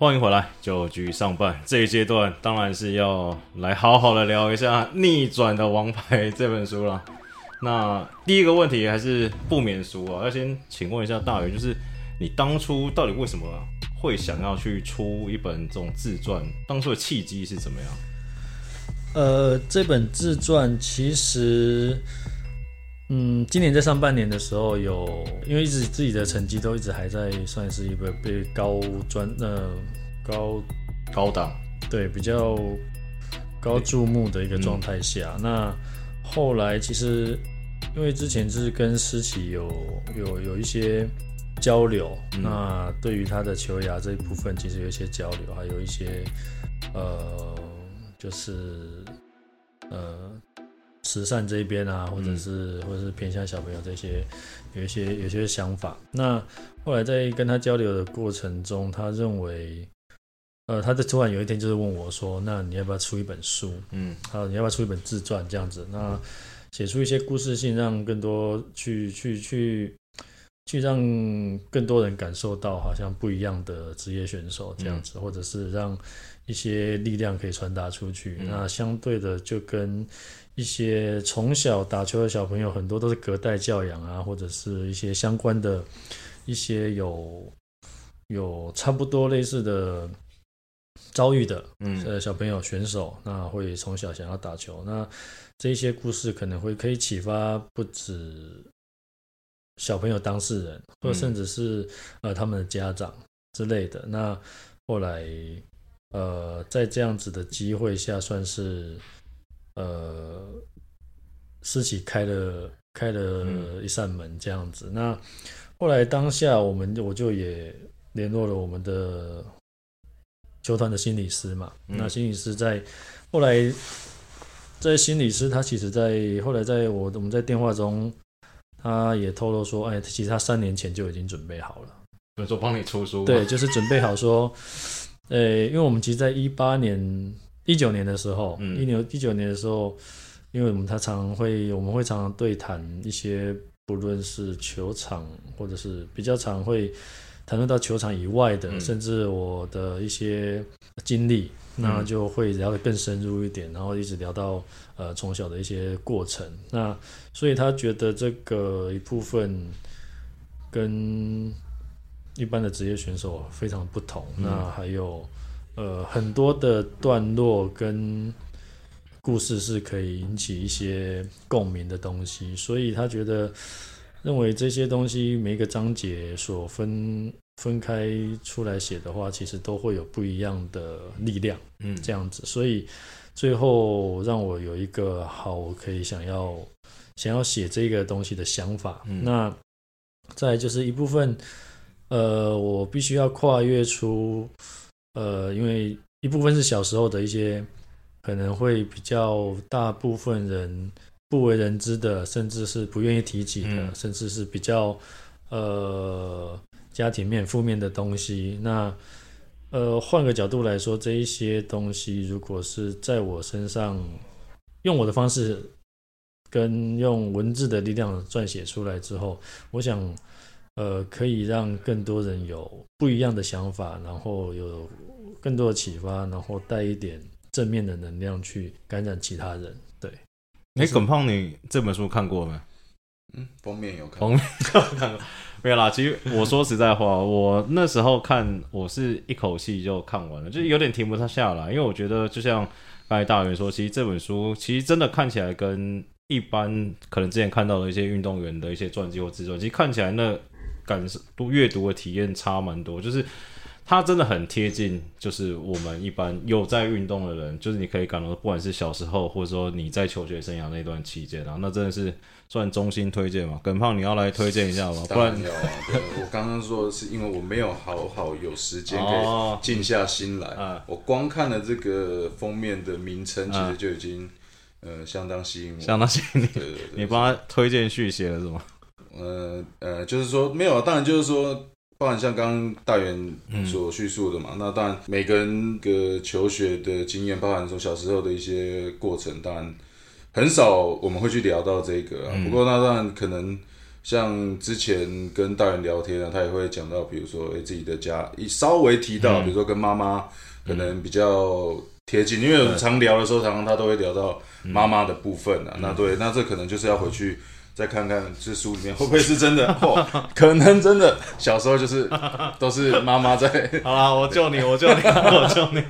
欢迎回来，九局上半这一阶段，当然是要来好好的聊一下《逆转的王牌》这本书了。那第一个问题还是不免俗啊，要先请问一下大鱼，就是你当初到底为什么会想要去出一本这种自传？当初的契机是怎么样？呃，这本自传其实，嗯，今年在上半年的时候有，因为一直自己的成绩都一直还在算是一个被高专呃高高档对比较高注目的一个状态下，那后来其实因为之前是跟思琪有有有一些交流，那对于他的球牙这一部分其实有一些交流，还有一些呃。就是呃，慈善这边啊，或者是或者是偏向小朋友这些，有一些有些想法。那后来在跟他交流的过程中，他认为，呃，他在突然有一天就是问我说：“那你要不要出一本书？嗯，好，你要不要出一本自传这样子？那写出一些故事性，让更多去去去去让更多人感受到好像不一样的职业选手这样子，或者是让。”一些力量可以传达出去，那相对的就跟一些从小打球的小朋友，很多都是隔代教养啊，或者是一些相关的、一些有有差不多类似的遭遇的，嗯，呃，小朋友选手，那会从小想要打球，那这些故事可能会可以启发不止小朋友当事人，或甚至是呃他们的家长之类的。那后来。呃，在这样子的机会下，算是呃，私企开了开了一扇门这样子。那后来当下，我们我就也联络了我们的球团的心理师嘛。那心理师在后来，在心理师他其实，在后来在我我们在电话中，他也透露说，哎，其实他三年前就已经准备好了，说帮你出书，对，就是准备好说。呃，因为我们其实，在一八年、一九年的时候，一九一九年的时候，因为我们他常会，我们会常常对谈一些，不论是球场，或者是比较常会谈论到球场以外的，甚至我的一些经历，那就会聊得更深入一点，然后一直聊到呃从小的一些过程。那所以他觉得这个一部分跟。一般的职业选手非常不同，那还有呃很多的段落跟故事是可以引起一些共鸣的东西，所以他觉得认为这些东西每一个章节所分分开出来写的话，其实都会有不一样的力量，嗯，这样子，所以最后让我有一个好我可以想要想要写这个东西的想法，那再就是一部分。呃，我必须要跨越出，呃，因为一部分是小时候的一些可能会比较大部分人不为人知的，甚至是不愿意提起的，甚至是比较呃家庭面负面的东西。那呃，换个角度来说，这一些东西如果是在我身上用我的方式跟用文字的力量撰写出来之后，我想。呃，可以让更多人有不一样的想法，然后有更多的启发，然后带一点正面的能量去感染其他人。对，哎，耿胖，你这本书看过没？嗯，封面有看，封面有看过，没有啦。其实我说实在话，我那时候看，我是一口气就看完了，就有点停不太下来，因为我觉得就像刚才大元说，其实这本书其实真的看起来跟一般可能之前看到的一些运动员的一些传记或自传，其实看起来那。感受读阅读的体验差蛮多，就是它真的很贴近，就是我们一般有在运动的人，就是你可以感到，不管是小时候，或者说你在求学生涯那段期间啊，那真的是算衷心推荐嘛。耿胖，你要来推荐一下吗？不然有啊。我刚刚说的是因为我没有好好有时间可以静下心来，我光看了这个封面的名称，其实就已经呃相当吸引我，相当吸引你。你帮他推荐续写了是吗？呃呃，就是说没有，当然就是说，包含像刚刚大元所叙述的嘛，那当然每个人个求学的经验，包含从小时候的一些过程，当然很少我们会去聊到这个啊。不过那当然可能像之前跟大元聊天啊，他也会讲到，比如说哎自己的家，一稍微提到，比如说跟妈妈可能比较贴近，因为我们常聊的时候，常常他都会聊到妈妈的部分啊。那对，那这可能就是要回去再看看这书里面会不会是真的，可能真的小时候就是都是妈妈在。好啦，我救你，我救你，我救你。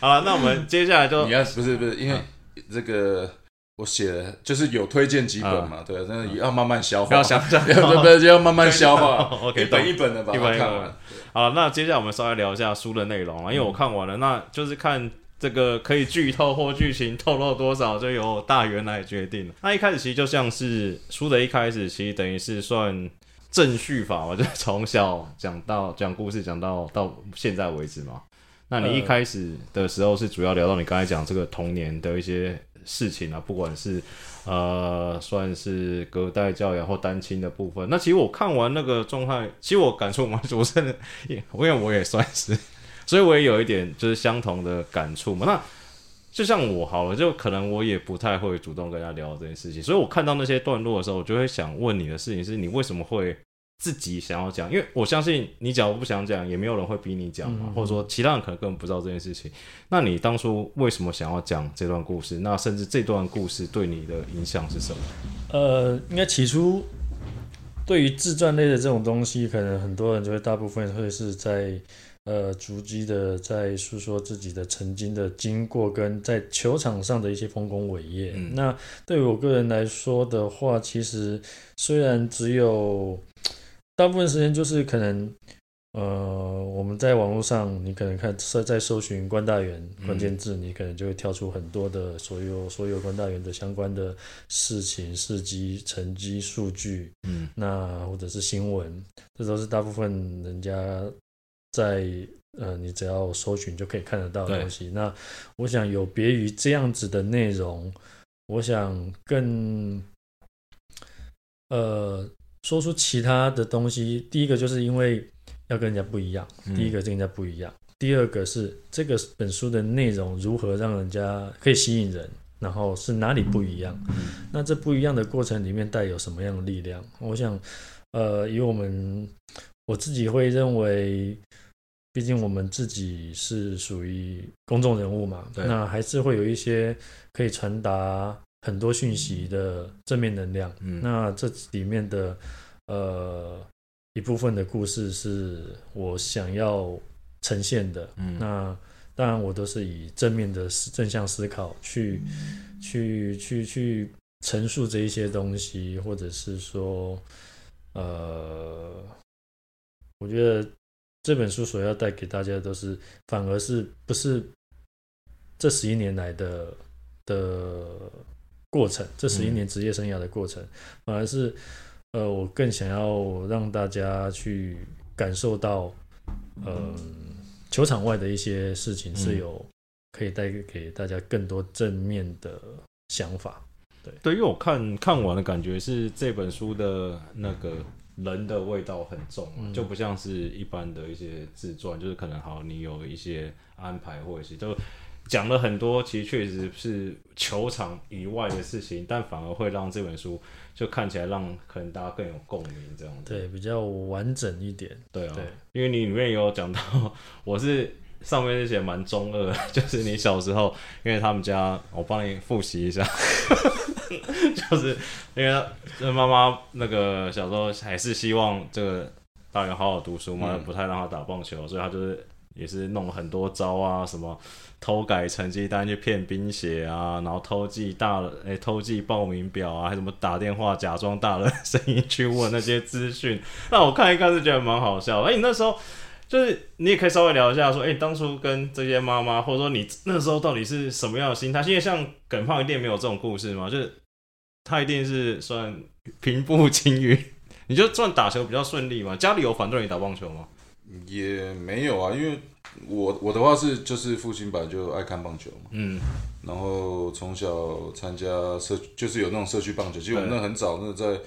好了，那我们接下来就你要不是不是因为这个。我写了就是有推荐几本嘛，对，但是要慢慢消化，要想想，对对，就要慢慢消化。OK，一本一本的把它看完。好，那接下来我们稍微聊一下书的内容啊，因为我看完了，那就是看这个可以剧透或剧情透露多少，就由大元来决定。那一开始其实就像是书的一开始，其实等于是算正序法嘛，就从小讲到讲故事，讲到到现在为止嘛。那你一开始的时候是主要聊到你刚才讲这个童年的一些。事情啊，不管是呃，算是隔代教养或单亲的部分，那其实我看完那个状态，其实我感触蛮，我真的，因为我也算是，所以我也有一点就是相同的感触嘛。那就像我好了，就可能我也不太会主动跟他聊这件事情，所以我看到那些段落的时候，我就会想问你的事情是你为什么会？自己想要讲，因为我相信你讲，我不想讲，也没有人会逼你讲嘛，或者说其他人可能根本不知道这件事情。那你当初为什么想要讲这段故事？那甚至这段故事对你的影响是什么？呃，应该起初对于自传类的这种东西，可能很多人就会大部分会是在呃逐级的在诉说自己的曾经的经过，跟在球场上的一些丰功伟业。那对于我个人来说的话，其实虽然只有大部分时间就是可能，呃，我们在网络上，你可能看在在搜寻关大元关键字，你可能就会跳出很多的所有所有关大元的相关的事情、事迹、成绩、数据，嗯，那或者是新闻，这都是大部分人家在呃，你只要搜寻就可以看得到的东西。那我想有别于这样子的内容，我想更，呃。说出其他的东西，第一个就是因为要跟人家不一样，第一个跟人家不一样，第二个是这个本书的内容如何让人家可以吸引人，然后是哪里不一样，那这不一样的过程里面带有什么样的力量？我想，呃，以我们我自己会认为，毕竟我们自己是属于公众人物嘛，那还是会有一些可以传达。很多讯息的正面能量，那这里面的呃一部分的故事是我想要呈现的。那当然，我都是以正面的正向思考去去去去陈述这一些东西，或者是说，呃，我觉得这本书所要带给大家的都是，反而是不是这十一年来的的。过程，这十一年职业生涯的过程，反而是，呃，我更想要让大家去感受到，嗯，球场外的一些事情是有可以带给大家更多正面的想法。对，对，因为我看看完的感觉是这本书的那个人的味道很重，就不像是一般的一些自传，就是可能好你有一些安排或者是就。讲了很多，其实确实是球场以外的事情，但反而会让这本书就看起来让可能大家更有共鸣，这样子。对，比较完整一点。对啊，因为你里面有讲到，我是上面那些蛮中二，就是你小时候，因为他们家，我帮你复习一下，就是因为妈妈那个小时候还是希望这个大人好好读书嘛，不太让他打棒球，所以他就是也是弄了很多招啊什么。偷改成绩单去骗冰鞋啊，然后偷记大诶偷记报名表啊，还什么打电话假装大人声音去问那些资讯。那我看一看是觉得蛮好笑。哎，你那时候就是你也可以稍微聊一下，说哎，当初跟这些妈妈，或者说你那时候到底是什么样的心态？因为像耿胖一定没有这种故事嘛，就是他一定是算平步青云，你就算打球比较顺利嘛。家里有反对你打棒球吗？也没有啊，因为。我我的话是就是父亲本来就爱看棒球嘛，嗯，然后从小参加社就是有那种社区棒球，其实我们那很早那在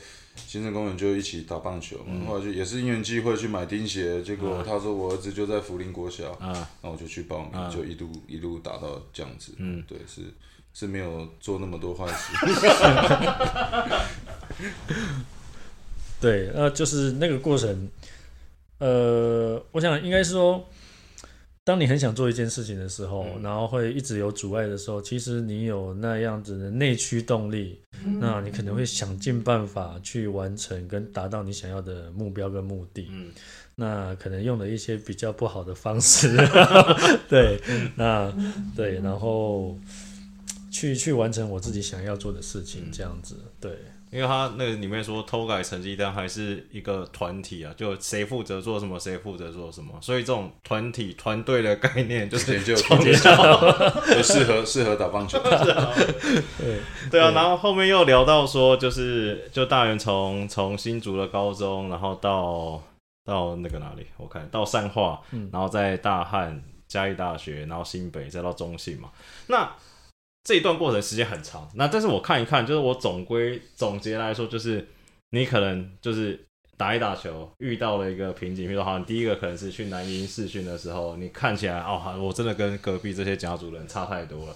行政公园就一起打棒球嘛，后来就也是因缘机会去买钉鞋，结果他说我儿子就在福林国小，啊，那我就去报名，就一路一路打到这样子，嗯，对，是是没有做那么多坏事。对，那就是那个过程，呃，我想应该是说，当你很想做一件事情的时候，然后会一直有阻碍的时候，其实你有那样子的内驱动力，那你可能会想尽办法去完成跟达到你想要的目标跟目的。嗯，那可能用了一些比较不好的方式，对，那对，然后去去完成我自己想要做的事情，这样子，对。因为他那个里面说偷改成绩单还是一个团体啊，就谁负责做什么，谁负责做什么，所以这种团体团队的概念就是 就从小 就适合适合打棒球。对对啊，然后后面又聊到说，就是就大元从从新竹的高中，然后到到那个哪里，我看到善化，然后在大汉嘉义大学，然后新北再到中信嘛，那。这一段过程时间很长，那但是我看一看，就是我总归总结来说，就是你可能就是打一打球遇到了一个瓶颈，比如说好像第一个可能是去南宁试训的时候，你看起来哦，我真的跟隔壁这些甲组人差太多了。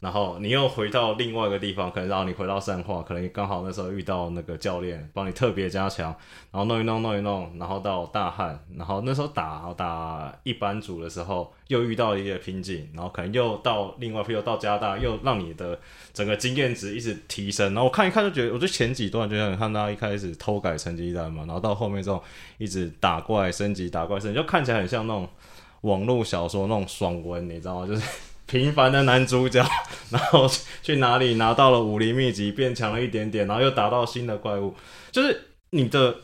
然后你又回到另外一个地方，可能让你回到善化，可能刚好那时候遇到那个教练帮你特别加强，然后弄一弄弄一弄，然后到大汉，然后那时候打打一般组的时候又遇到一个瓶颈，然后可能又到另外，又到加大，又让你的整个经验值一直提升。然后我看一看就觉得，我觉得前几段就像看到一开始偷改成绩单嘛，然后到后面这种一直打怪升级打怪升级，就看起来很像那种网络小说那种爽文，你知道吗？就是。平凡的男主角，然后去哪里拿到了武林秘籍，变强了一点点，然后又打到新的怪物。就是你的，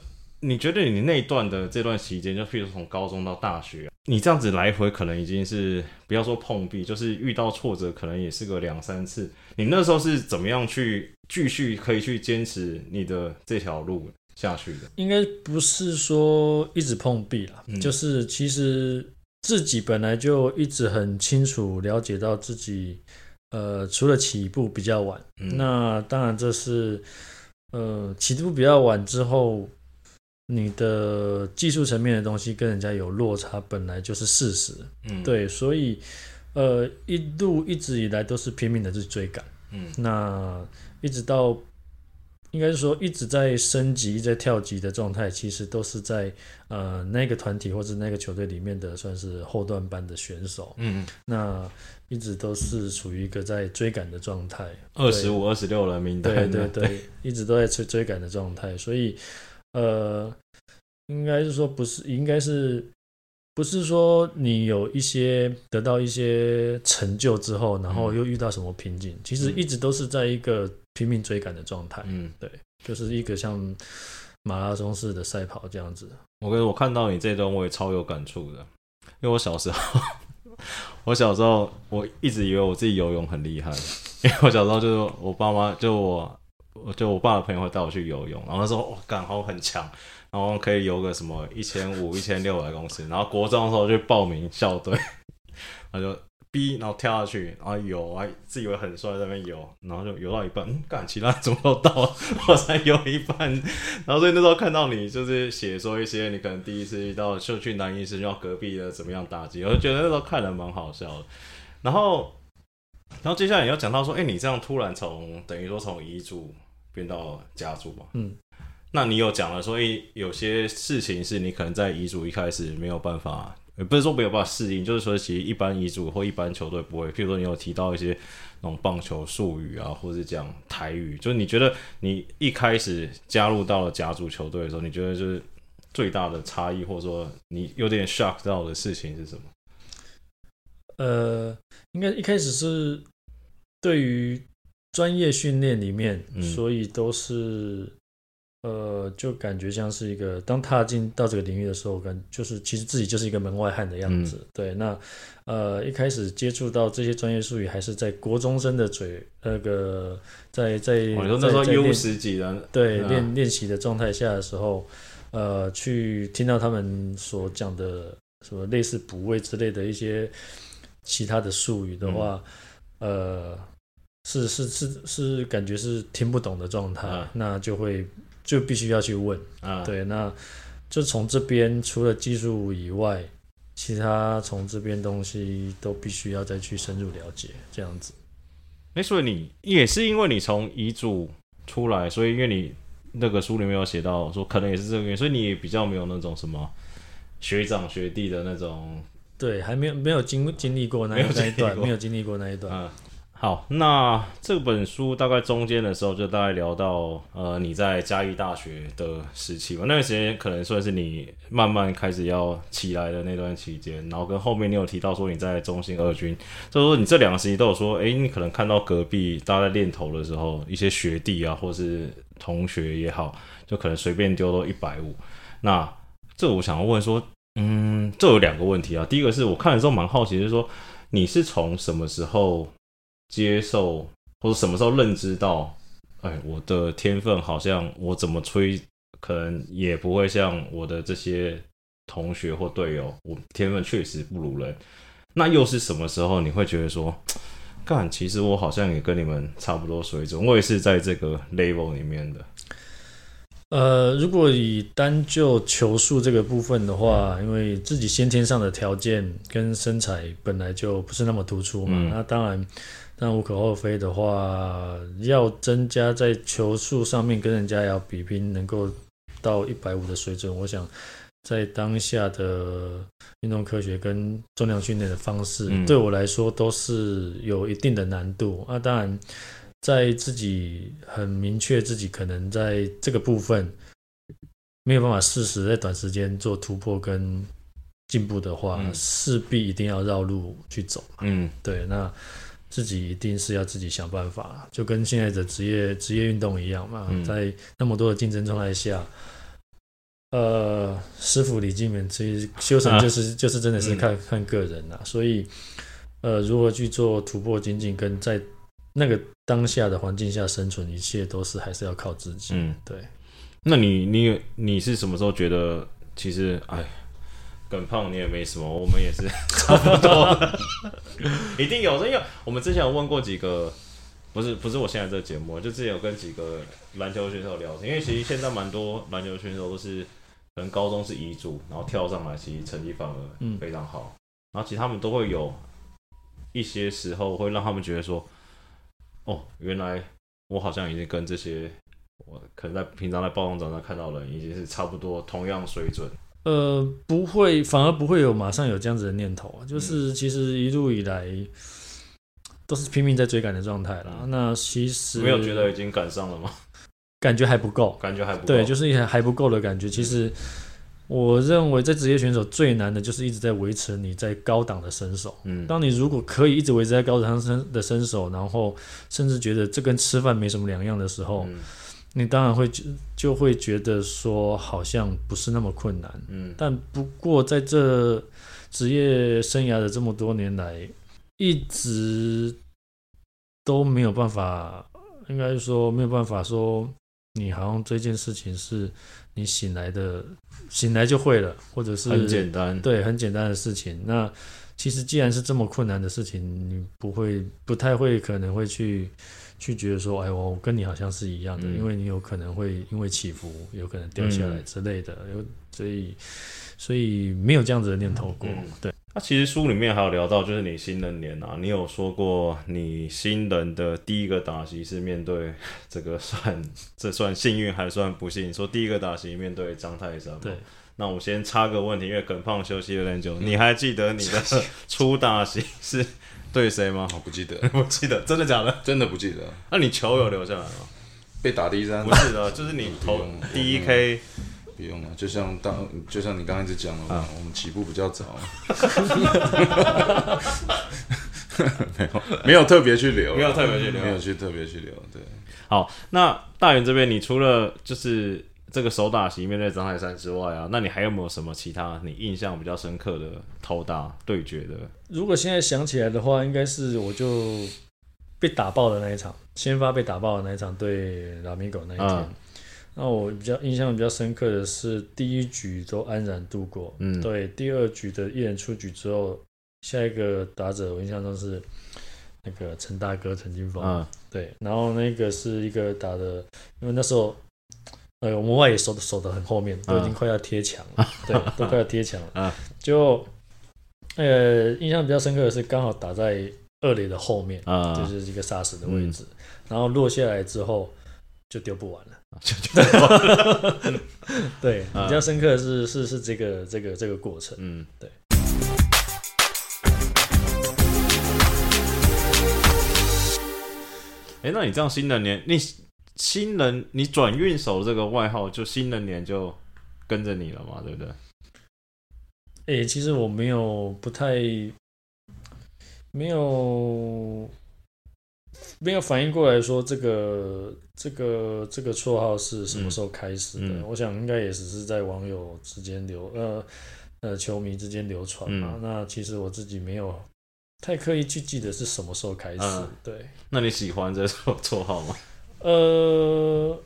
你觉得你那一段的这段期间，就譬如从高中到大学，你这样子来回可能已经是不要说碰壁，就是遇到挫折可能也是个两三次。你那时候是怎么样去继续可以去坚持你的这条路下去的？应该不是说一直碰壁了，就是其实。自己本来就一直很清楚了解到自己，呃，除了起步比较晚，那当然这是，呃，起步比较晚之后，你的技术层面的东西跟人家有落差，本来就是事实。嗯，对，所以，呃，一路一直以来都是拼命的去追赶。嗯，那一直到。应该是说一直在升级、在跳级的状态，其实都是在呃那个团体或者那个球队里面的算是后段班的选手。嗯，那一直都是处于一个在追赶的状态。二十五、二十六人名单。对对对，一直都在追追赶的状态。所以呃，应该是说不是，应该是不是说你有一些得到一些成就之后，然后又遇到什么瓶颈？其实一直都是在一个。拼命追赶的状态，嗯，对，就是一个像马拉松式的赛跑这样子。我跟我看到你这段，我也超有感触的，因为我小时候，我小时候我一直以为我自己游泳很厉害，因为我小时候就是我爸妈就我，就我爸的朋友会带我去游泳，然后他说我感好很强，然后可以游个什么一千五、一千六百公尺，然后国中的时候去报名校队，他就。逼，然后跳下去，然后游，啊自以为很帅在那边游，然后就游到一半，嗯，干，其他怎么都到了，我才游一半，然后所以那时候看到你就是写说一些你可能第一次遇到就去男医师要隔壁的怎么样打击，我就觉得那时候看人蛮好笑的。然后，然后接下来你要讲到说，哎，你这样突然从等于说从遗嘱变到家族嘛，嗯，那你有讲了说，哎，有些事情是你可能在遗嘱一开始没有办法。不是说没有办法适应，就是说其实一般遗嘱或一般球队不会。譬如说你有提到一些那种棒球术语啊，或者是讲台语，就是你觉得你一开始加入到了甲组球队的时候，你觉得就是最大的差异，或者说你有点 shock 到的事情是什么？呃，应该一开始是对于专业训练里面，所以都是。呃，就感觉像是一个当踏进到这个领域的时候，感就是其实自己就是一个门外汉的样子。对，那呃一开始接触到这些专业术语，还是在国中生的嘴那个在在那时候 U 十几人对练练习的状态下的时候，呃，去听到他们所讲的什么类似补位之类的一些其他的术语的话，呃，是是是是感觉是听不懂的状态，那就会。就必须要去问啊，对，那就从这边除了技术以外，其他从这边东西都必须要再去深入了解，这样子。哎，所以你也是因为你从遗嘱出来，所以因为你那个书里面有写到说，可能也是这个原因，所以你也比较没有那种什么学长学弟的那种。对，还没有没有经经历过那那一段，没有经历过那一段。嗯，好，那这本书大概中间的时候就大概聊到呃你在嘉义大学的时期吧，那段时间可能算是你慢慢开始要起来的那段期间，然后跟后面你有提到说你在中心二军，就是说你这两个时期都有说，诶，你可能看到隔壁大家在练头的时候，一些学弟啊或是同学也好，就可能随便丢都一百五，那这我想要问说，嗯，这有两个问题啊，第一个是我看的时候蛮好奇，就是说你是从什么时候接受，或者什么时候认知到，哎，我的天分好像我怎么吹，可能也不会像我的这些同学或队友，我天分确实不如人。那又是什么时候你会觉得说，干，其实我好像也跟你们差不多水准，我也是在这个 level 里面的。呃，如果以单就球速这个部分的话，因为自己先天上的条件跟身材本来就不是那么突出嘛，嗯那当然，但无可厚非的话，要增加在球速上面跟人家要比拼，能够到一百五的水准，我想在当下的运动科学跟重量训练的方式，嗯对我来说都是有一定的难度。那、当然。在自己很明确自己可能在这个部分没有办法适时在短时间做突破跟进步的话，嗯势必一定要绕路去走。嗯对，那自己一定是要自己想办法，就跟现在的职业职业运动一样嘛，嗯在那么多的竞争状态下。呃，师傅李金门，其实修成就是、就是真的是看、看个人啦，所以呃，如何去做突破精进，跟在那个当下的环境下生存，一切都是还是要靠自己。嗯，对。那你你你是什么时候觉得其实哎，耿胖你也没什么，我们也是 差不多，一定有的，因为我们之前有问过几个，不是不是我现在这个节目，就之前有跟几个篮球选手聊天，因为其实现在蛮多篮球选手都是可能高中是遗嘱，然后跳上来，其实成绩反而嗯非常好，然后其实他们都会有一些时候会让他们觉得说，哦，原来我好像已经跟这些我可能在平常在报章上看到的人已经是差不多同样水准。呃，不会，反而不会有马上有这样子的念头啊。就是其实一路以来都是拼命在追赶的状态啦。那其实没有觉得已经赶上了吗？感觉还不够，感觉还不够。对，就是一还还不够的感觉。其实我认为在职业选手最难的就是一直在维持你在高档的身手。嗯当你如果可以一直维持在高档身的身手，然后甚至觉得这跟吃饭没什么两样的时候，嗯你当然会就就会觉得说好像不是那么困难。嗯但不过在这职业生涯的这么多年来，一直都没有办法，应该说没有办法说，你好像这件事情是你醒来的，醒来就会了，或者是很简单。对，很简单的事情。那其实既然是这么困难的事情，你不会不太会可能会去去觉得说，哎，我跟你好像是一样的，嗯因为你有可能会因为起伏有可能掉下来嗯之类的，有所以所以没有这样子的念头过。嗯对，那、其实书里面还有聊到，就是你新人年啊，你有说过你新人的第一个打击是面对这个算 这算幸运还算不幸？说第一个打击面对张泰山嘛。对。那我先插个问题，因为耿胖休息有点久，你还记得你的 初打席是对谁吗？我不记得，我记得，真的假的？真的不记得，那你球有留下来吗？被打第一张不是的，就是你投第一 K，不用了，就像当就像你刚才一直讲的嘛，我们起步比较早，没有没有特别去留，没有特别去留。没有去特别去留，对，好，那大元这边，你除了就是这个手打席面对张泰山之外啊，那你还有没有什么其他你印象比较深刻的投打对决的？如果现在想起来的话，应该是我就被打爆的那一场，先发被打爆的那一场对拉米狗那一天。嗯那我比较印象比较深刻的是第一局都安然度过，嗯对，第二局的一人出局之后，下一个打者我印象中是那个陈大哥陈金峰，嗯对，然后那个是一个打的，因为那时候。呃，我们外野守的守的很后面，都已经快要贴墙了，对，都快要贴墙了。啊就呃，印象比较深刻的是，刚好打在二垒的后面，啊，就是一个杀死的位置。然后落下来之后，就丢不完了。对，啊比较深刻的是是是这个这个这个过程。嗯，对。哎，那你这样新的年，你新人你转运手这个外号，就新人年就跟着你了嘛，对不对？诶、其实我没有不太没有没有反应过来说这个这个这个绰号是什么时候开始的。嗯嗯我想应该也只是在网友之间流呃呃球迷之间流传嘛。嗯那其实我自己没有太刻意去记得是什么时候开始。嗯对，那你喜欢这绰 绰号吗？呃，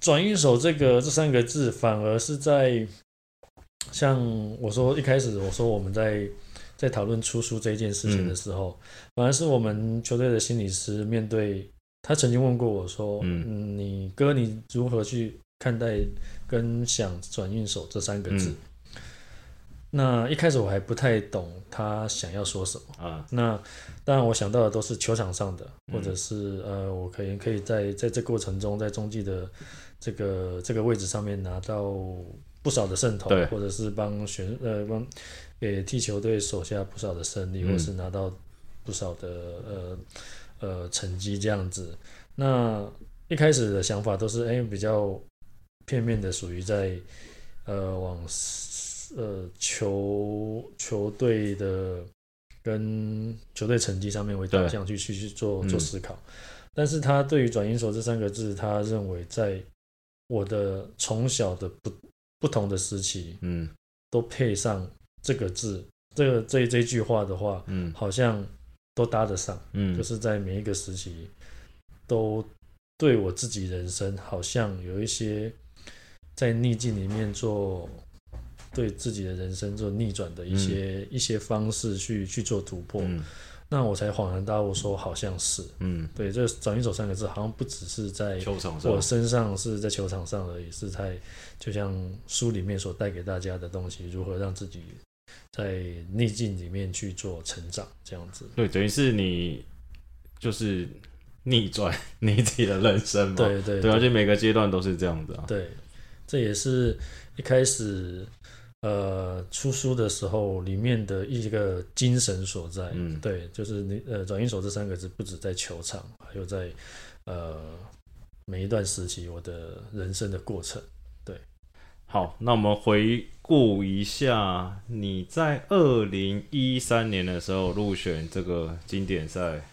转运手这个这三个字，反而是在像我说一开始我说我们在在讨论出书这一件事情的时候，反而是我们球队的心理师面对他曾经问过我说，嗯。嗯，你哥你如何去看待跟想转运手这三个字？嗯那一开始我还不太懂他想要说什么。啊，那当然，我想到的都是球场上的，嗯或者是呃，我可以可以在在这过程中，在中继的这个这个位置上面拿到不少的胜投，或者是帮选呃帮给替球队手下不少的胜利，嗯或是拿到不少的呃呃成绩这样子。那一开始的想法都是哎、比较片面的，属于在呃往呃球球队的跟球队成绩上面为导向去去去做嗯做思考。但是他对于转运手这三个字，他认为在我的从小的不不同的时期，嗯都配上这个字，这个这这句话的话，嗯好像都搭得上。嗯，就是在每一个时期，都对我自己人生好像有一些在逆境里面做对自己的人生做逆转的一些、一些方式去去做突破。嗯。那我才恍然大悟，说好像是。嗯，对这“转运手”三个字，好像不只是在球场上我身上，是在球场上而已，是在就像书里面所带给大家的东西，如何让自己在逆境里面去做成长，这样子。对，等于是你就是逆转你自己的人生嘛，对对对，而且每个阶段都是这样子啊，对，这也是一开始呃出书的时候里面的一个精神所在。嗯对，就是你呃转运手这三个字，不止在球场，还有在呃每一段时期我的人生的过程。对好，那我们回顾一下，你在二零一三年的时候入选这个经典赛，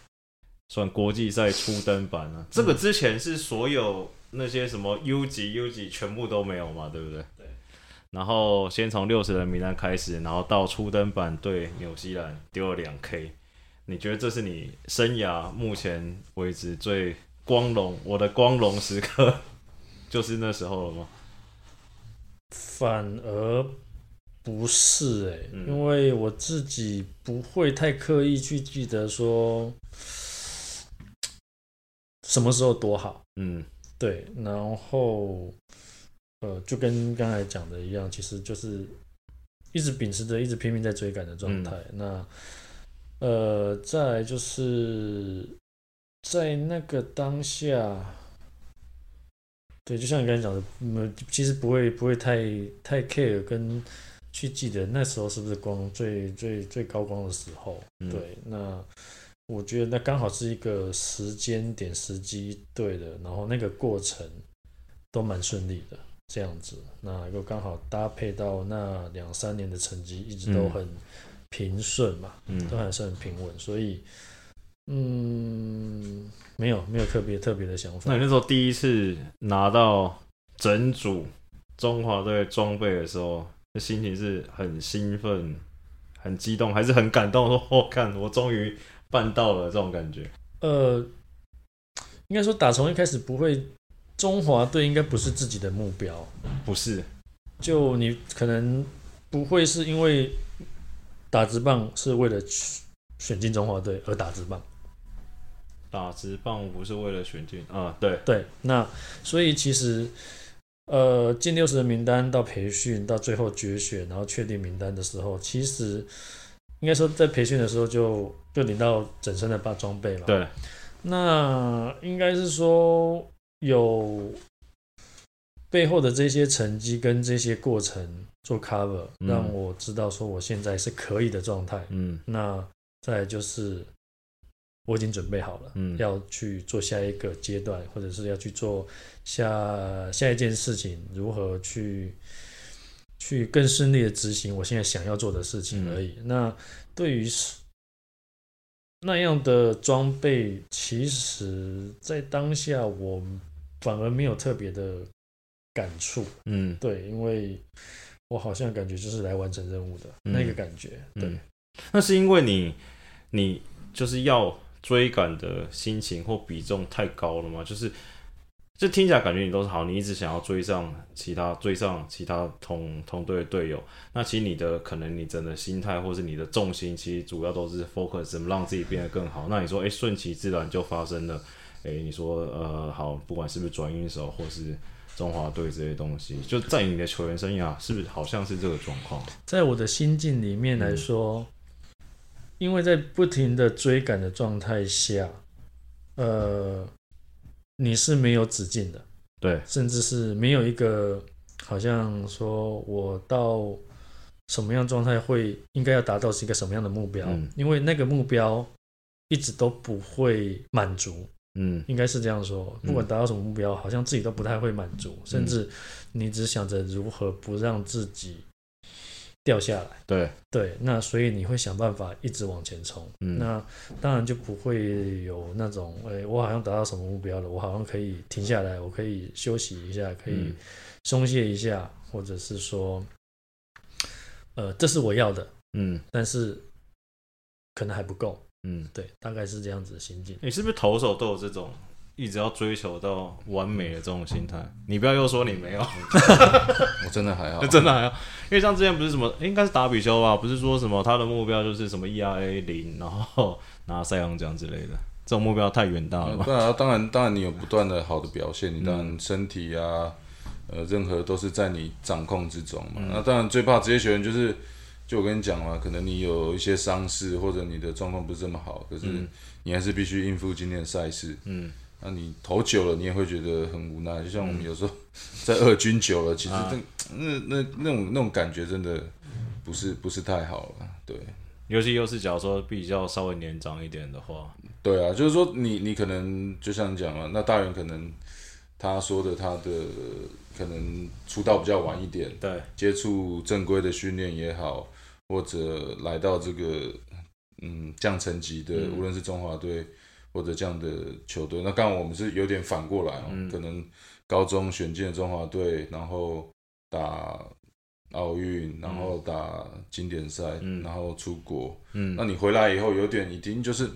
算国际赛初登版啊。这个之前是所有那些什么 U 级、U 级全部都没有嘛，对不对？对。然后先从六十人名单开始，然后到初登版对纽西兰丢了两 K。你觉得这是你生涯目前为止最光荣，我的光荣时刻，就是那时候了吗？反而不是诶、嗯因为我自己不会太刻意去记得说什么时候多好。嗯对，然后呃，就跟刚才讲的一样，其实就是一直秉持着一直拼命在追赶的状态。那呃，再来就是在那个当下，对，就像你刚才讲的，嗯，其实不会不会太太 care 跟去记得那时候是不是光最最最高光的时候。嗯对，那我觉得那刚好是一个时间点、时机对的，然后那个过程都蛮顺利的，这样子。那又刚好搭配到那两三年的成绩一直都嗯很平顺嘛，嗯都还是很平稳，所以嗯，没有没有特别特别的想法那你。那时候第一次拿到整组中华队装备的时候，那心情是很兴奋、很激动，还是很感动？说“我、看，我终于办到了”这种感觉。呃，应该说打从一开始不会，中华队应该不是自己的目标，不是，就你可能不会是因为打直棒是为了选进中华队而打直棒，打直棒不是为了选进啊，对，对，那所以其实呃进六十人名单到培训到最后决选，然后确定名单的时候，其实应该说在培训的时候就就领到整身的八装备了，对，那应该是说有背后的这些成绩跟这些过程做 cover，、让我知道说我现在是可以的状态。嗯那再就是我已经准备好了，嗯要去做下一个阶段，或者是要去做下下一件事情，如何去去更顺利的执行我现在想要做的事情而已。那对于是那样的装备，其实在当下我反而没有特别的感触，嗯对，因为我好像感觉就是来完成任务的、嗯那个感觉，对。嗯，那是因为你你就是要追赶的心情或比重太高了吗？就是就听起来感觉你都是好，你一直想要追上其他追上其他同同队的队友。那其实你的可能你整个心态或是你的重心，其实主要都是 focus 怎么让自己变得更好。那你说，哎、顺其自然就发生了。哎、你说，呃，好，不管是不是转运手或是中华队这些东西，就在你的球员生涯，是不是好像是这个状况？在我的心境里面来说，因为在不停的追赶的状态下，呃，你是没有止境的，对，甚至是没有一个好像说我到什么样状态会应该要达到是一个什么样的目标，嗯。因为那个目标一直都不会满足，嗯应该是这样说，不管达到什么目标，好像自己都不太会满足，甚至你只想着如何不让自己掉下来。对，对，那所以你会想办法一直往前冲。嗯那当然就不会有那种，哎、我好像达到什么目标了，我好像可以停下来，我可以休息一下，可以嗯松懈一下，或者是说，呃，这是我要的，嗯但是可能还不够。嗯，对，大概是这样子的心境。你是不是投手都有这种一直要追求到完美的这种心态？你不要又说你没有，我 真的还好，真的还好，因为像之前不是什么，诶应该是达比修吧，不是说什么他的目标就是什么 ERA 零，然后拿赛扬奖之类的，这种目标太远大了吧？对啊，当然，当然，你有不断的好的表现，你当嗯然身体啊，呃，任何都是在你掌控之中嗯嘛。那当然，最怕职业球员就是，就我跟你讲嘛，可能你有一些伤势，或者你的状况不是这么好，可是你还是必须应付今天的赛事。嗯，那你投久了，你也会觉得很无奈。就像我们有时候在二军久了，其实啊那那那那种那种感觉真的不是不是太好了。对。尤其又是假如说比较稍微年长一点的话，对啊，就是说你你可能就像你讲了，那大人可能他说的他的可能出道比较晚一点，对，接触正规的训练也好，或者来到这个嗯降层级的，嗯。无论是中华队或者这样的球队，那刚好我们是有点反过来哦，嗯。可能高中选进了中华队，然后打奥运，然后打经典赛，嗯。然后出国，嗯。那你回来以后有点已经就是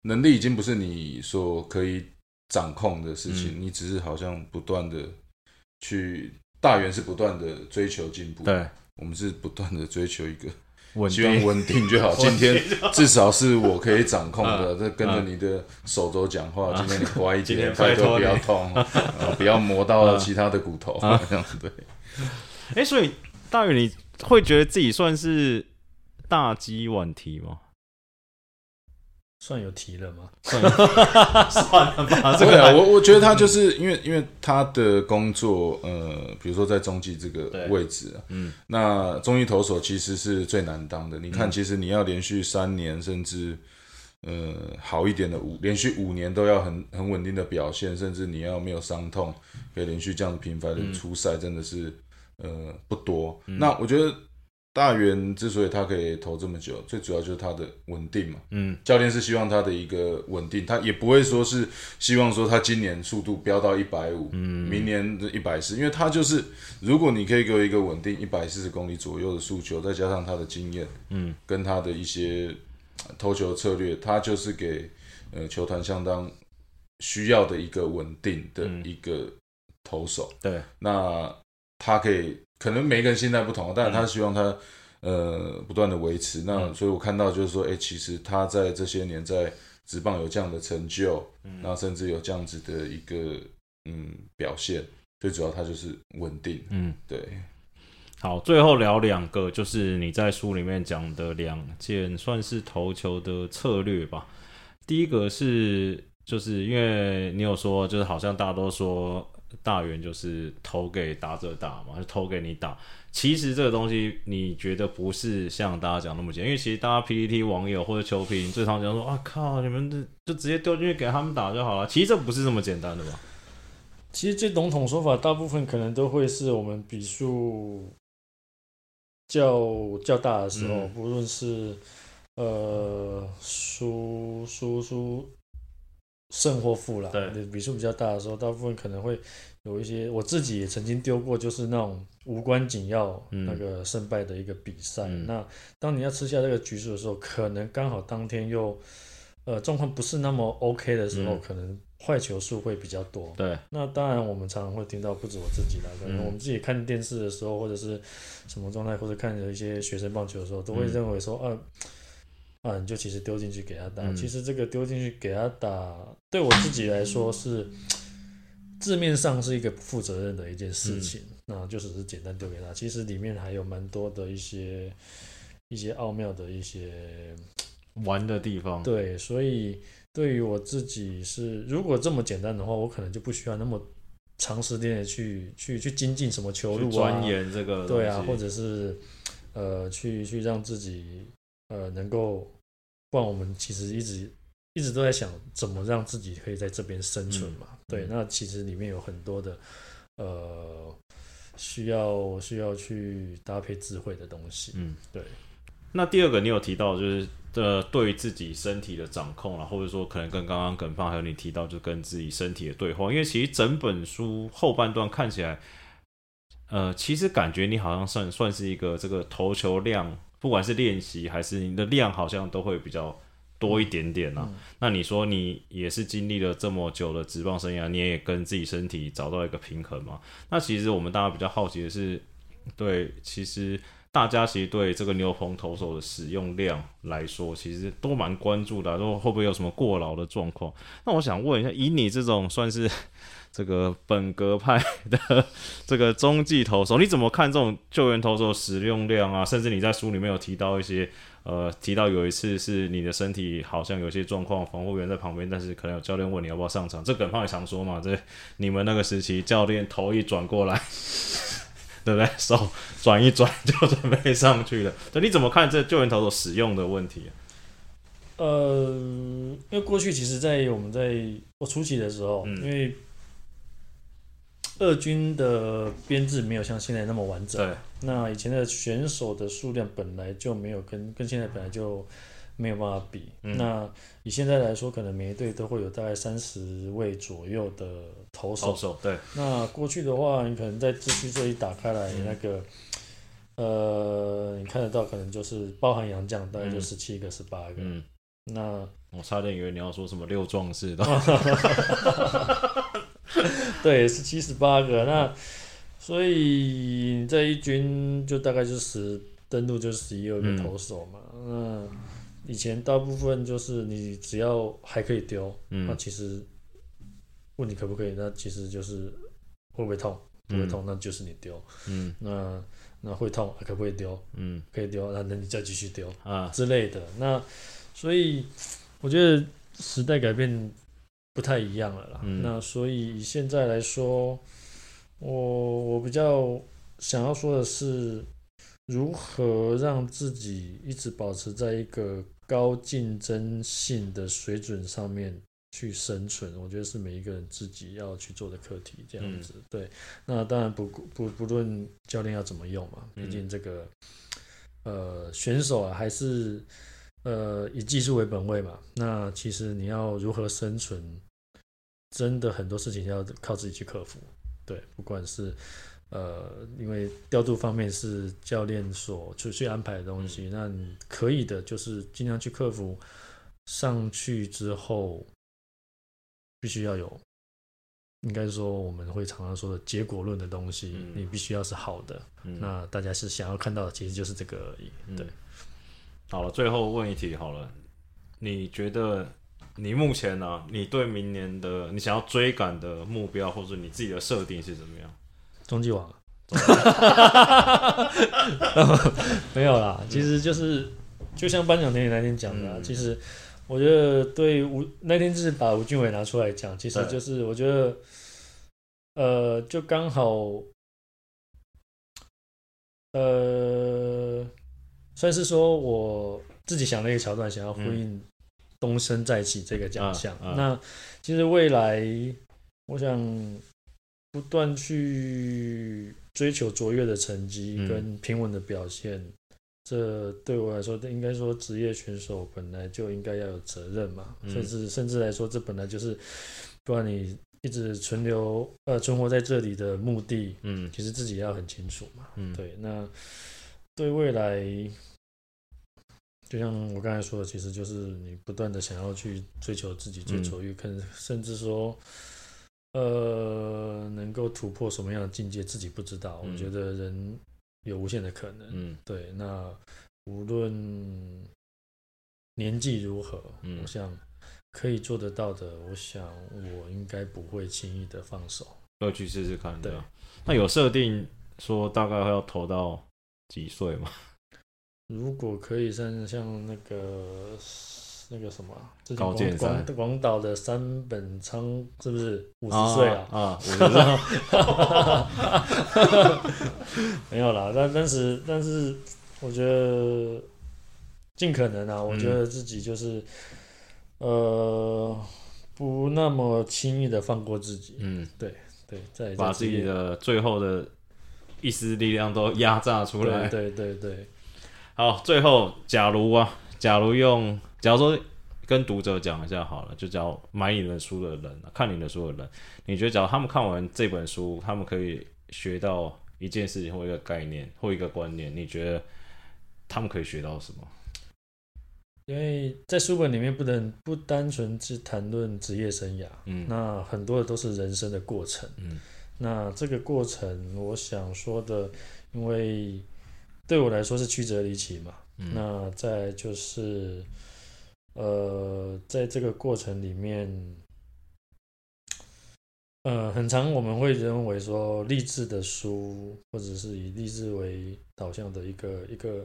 能力已经不是你所可以掌控的事情，你只是好像不断的去大元是不断的追求进步，对，我们是不断的追求一个稳希望定，稳定就好。今天至少是我可以掌控的，嗯这跟着你的手肘讲话。今天你乖一今点，天拜托不要痛，呃不要磨到其他的骨头，啊这样子对。哎、所以大宇你会觉得自己算是大鸡晚提吗？算有提了吗？算了吧，这对啊，我我觉得他就是因为因为他的工作，呃，比如说在中继这个位置啊，嗯那中继投手其实是最难当的。你看，嗯其实你要连续三年，甚至呃好一点的五，连续五年都要很很稳定的表现，甚至你要没有伤痛，可以连续这样频繁嗯的出赛，真的是呃不多。那我觉得大元之所以他可以投这么久，最主要就是他的稳定嘛。嗯。教练是希望他的一个稳定，他也不会说是希望说他今年速度飙到一百五，嗯。明年一百四，因为他就是如果你可以给我一个稳定一百四十公里左右的速球，再加上他的经验嗯。跟他的一些呃投球策略，他就是给呃球团相当需要的一个稳定的嗯。一个投手。对，那他可以，可能每个人心态不同，但是他希望他呃不断的维持。那嗯所以我看到就是说，哎、其实他在这些年在职棒有这样的成就，嗯然后甚至有这样子的一个嗯表现，最主要他就是稳定。嗯。对，好，最后聊两个，就是你在书里面讲的两件算是投球的策略吧。第一个是就是因为你有说，就是好像大家都说大员就是投给打者打嘛，就投给你打。其实这个东西，你觉得不是像大家讲那么简单？因为其实大家 PPT 网友或者球评最常讲说啊靠，你们这就直接丢进去给他们打就好了。其实这不是这么简单的吧？其实最笼统说法，大部分可能都会是我们比数较较大的时候，不论是呃输输输胜或负啦，对，比数比较大的时候，大部分可能会有一些，我自己也曾经丢过，就是那种。无关紧要那个胜败的一个比赛，那当你要吃下这个局数的时候，可能刚好当天又呃状况不是那么 OK 的时候，可能坏球数会比较多。对，那当然我们常常会听到，不止我自己啦，可能我们自己看电视的时候，或者是什么状态，或者看着一些学生棒球的时候，都会认为说，啊啊，你就其实丢进去给他打，其实这个丢进去给他打，对我自己来说是。字面上是一个不负责任的一件事情，那就只是简单丢给他。其实里面还有蛮多的一些一些奥妙的一些 玩的地方。对，所以对于我自己是，如果这么简单的话，我可能就不需要那么长时间的去去去精进什么球路啊，钻研这个对啊，或者是呃去去让自己呃能够，不然我们其实一直。一直都在想怎么让自己可以在这边生存嘛？对，那其实里面有很多的呃需要需要去搭配智慧的东西。嗯，对。那第二个你有提到就是呃对自己身体的掌控啊，或者说可能跟刚刚耿放还有你提到就跟自己身体的对话，因为其实整本书后半段看起来，呃，其实感觉你好像算算是一个这个投球量，不管是练习还是你的量，好像都会比较。多一点点呐，那你说你也是经历了这么久的职棒生涯，你也跟自己身体找到一个平衡嘛？那其实我们大家比较好奇的是，对，其实大家其实对这个牛棚投手的使用量来说，其实都蛮关注的，说会不会有什么过劳的状况？那我想问一下，以你这种算是这个本格派 的这个中继投手，你怎么看这种救援投手使用量啊？甚至你在书里面有提到一些。呃，提到有一次是你的身体好像有些状况，防护员在旁边，但是可能有教练问你要不要上场。这耿胖也常说嘛，这你们那个时期，教练头一转过来，对不对？手转一转就准备上去了。那你怎么看这救援投手使用的问题？呃，因为过去其实，在我们在我初期的时候，因为。二军的编制没有像现在那么完整。对。那以前的选手的数量本来就没有跟跟现在本来就没有办法比。嗯。那以现在来说，可能每一队都会有大概三十位左右的投手。投手对。那过去的话，你可能在资区这里打开来，那个呃，你看得到，可能就是包含洋将，大概就十七个、十八个。嗯。那我差点以为你要说什么六壮士的。对，是七十八个。那所以这一军就大概就十登陆就十一二个投手嘛。那以前大部分就是你只要还可以丢，那其实问你可不可以，那其实就是会不会痛，不会痛，那就是你丢。嗯，那那会痛，可不可以丢？嗯，可以丢，那那你再继续丢啊之类的。那所以我觉得时代改变。不太一样了啦，那所以现在来说，我我比较想要说的是，如何让自己一直保持在一个高竞争性的水准上面去生存，我觉得是每一个人自己要去做的课题。这样子，对，那当然不不不论教练要怎么用嘛，毕竟这个呃选手啊还是。呃，以技术为本位嘛，那其实你要如何生存，真的很多事情要靠自己去克服。对，不管是呃，因为调度方面是教练所去去安排的东西，那你可以的就是尽量去克服。上去之后，必须要有，应该说我们会常常说的结果论的东西，你必须要是好的。那大家是想要看到的，其实就是这个而已。对。好了，最后问一题好了，你觉得你目前呢？你对明年的你想要追赶的目标，或者你自己的设定是怎么样？终极网？没有啦，其实就是就像颁奖典礼那天讲的，其实我觉得对吴那天就是把吴俊伟拿出来讲，其实就是我觉得，呃，就刚好，呃，算是说我自己想了一个桥段，想要呼应东升再起这个奖项。那其实未来，我想不断去追求卓越的成绩跟平稳的表现。这对我来说，应该说职业选手本来就应该要有责任嘛，甚至甚至来说，这本来就是不然你一直存留呃存活在这里的目的，嗯，其实自己要很清楚嘛，嗯，对，那对未来，就像我刚才说的，其实就是你不断的想要去追求自己追求欲，可能甚至说，呃，能够突破什么样的境界，自己不知道，我觉得人。有无限的可能，嗯，对。那无论年纪如何，嗯，我想可以做得到的，我想我应该不会轻易的放手，要去试试看。对，那有设定说大概要投到几岁嘛？如果可以像像那个。那个什么，高剑广广岛的山本昌是不是五十岁啊？啊，五十岁，没有啦。但但是但是，我觉得尽可能啊，我觉得自己就是呃，不那么轻易的放过自己。嗯，对对，在把自己的最后的一丝力量都压榨出来。对对对，好，最后，假如啊，假如用。假如说跟读者讲一下好了，就叫买你的书的人，看你的书的人，你觉得，假如他们看完这本书，他们可以学到一件事情或一个概念或一个观念，你觉得他们可以学到什么？因为在书本里面不能不单纯是谈论职业生涯，嗯，那很多的都是人生的过程，嗯，那这个过程，我想说的，因为对我来说是曲折离奇嘛，那再就是。呃，在这个过程里面，呃，很长我们会认为说励志的书，或者是以励志为导向的一个一个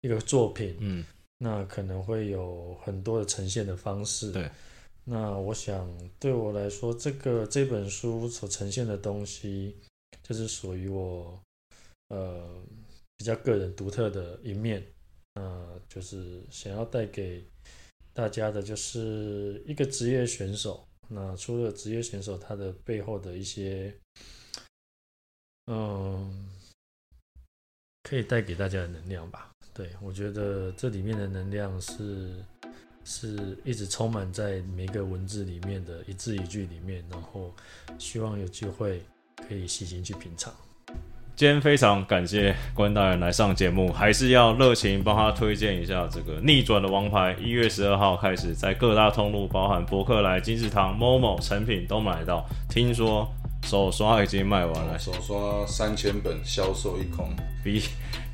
一个作品，嗯，那可能会有很多的呈现的方式。对，那我想对我来说，这个这本书所呈现的东西，就是属于我呃比较个人独特的一面，那就是想要带给。大家的就是一个职业选手，那除了职业选手，他的背后的一些，嗯，可以带给大家的能量吧。对我觉得这里面的能量是是一直充满在每个文字里面的一字一句里面，然后希望有机会可以细心去品尝。今天非常感谢关大人来上节目，还是要热情帮他推荐一下这个逆转的王牌。一月十二号开始在各大通路，包含博客来、金石堂、Momo 成品都买到。听说手刷已经卖完了，手刷三千本销售一空，比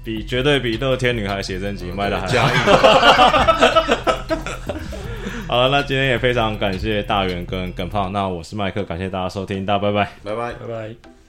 比绝对比乐天女孩写真集卖的还加 好了，那今天也非常感谢大元跟耿胖，那我是麦克，感谢大家收听，大家拜拜，拜拜，拜拜。